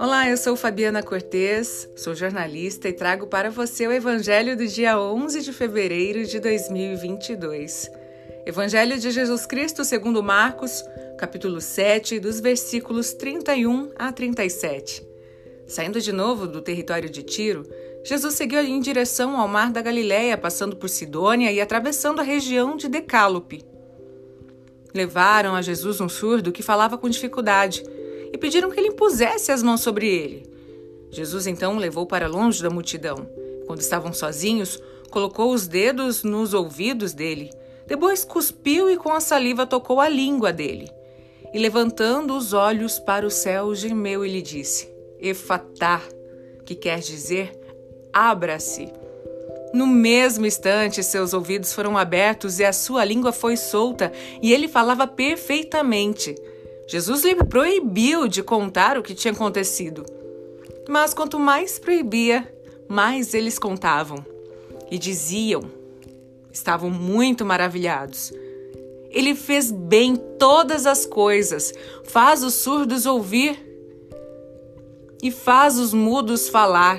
Olá, eu sou Fabiana Cortez, sou jornalista e trago para você o Evangelho do dia 11 de fevereiro de 2022. Evangelho de Jesus Cristo segundo Marcos, capítulo 7, dos versículos 31 a 37. Saindo de novo do território de Tiro, Jesus seguiu em direção ao mar da Galiléia, passando por Sidônia e atravessando a região de Decálope. Levaram a Jesus um surdo que falava com dificuldade e pediram que ele impusesse as mãos sobre ele. Jesus então o levou para longe da multidão. Quando estavam sozinhos, colocou os dedos nos ouvidos dele. Depois cuspiu e com a saliva tocou a língua dele. E levantando os olhos para o céu, gemeu e lhe disse: Efatá, que quer dizer abra-se. No mesmo instante, seus ouvidos foram abertos e a sua língua foi solta, e ele falava perfeitamente. Jesus lhe proibiu de contar o que tinha acontecido. Mas quanto mais proibia, mais eles contavam. E diziam, estavam muito maravilhados. Ele fez bem todas as coisas, faz os surdos ouvir e faz os mudos falar.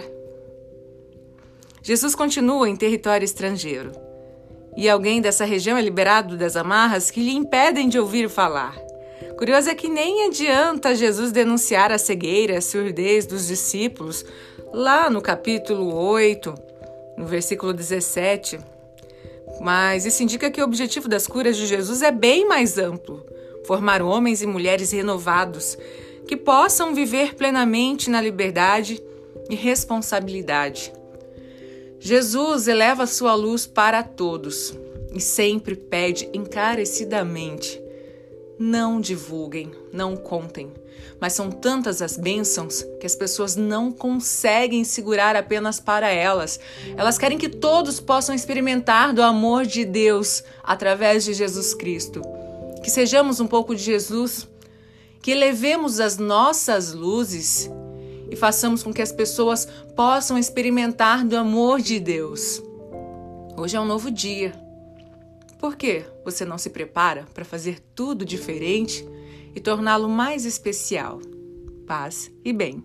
Jesus continua em território estrangeiro. E alguém dessa região é liberado das amarras que lhe impedem de ouvir falar. Curioso é que nem adianta Jesus denunciar a cegueira, a surdez dos discípulos, lá no capítulo 8, no versículo 17. Mas isso indica que o objetivo das curas de Jesus é bem mais amplo formar homens e mulheres renovados que possam viver plenamente na liberdade e responsabilidade. Jesus eleva sua luz para todos e sempre pede encarecidamente não divulguem, não contem. Mas são tantas as bênçãos que as pessoas não conseguem segurar apenas para elas. Elas querem que todos possam experimentar do amor de Deus através de Jesus Cristo. Que sejamos um pouco de Jesus, que elevemos as nossas luzes e façamos com que as pessoas possam experimentar do amor de Deus. Hoje é um novo dia por que você não se prepara para fazer tudo diferente e torná-lo mais especial? Paz e bem.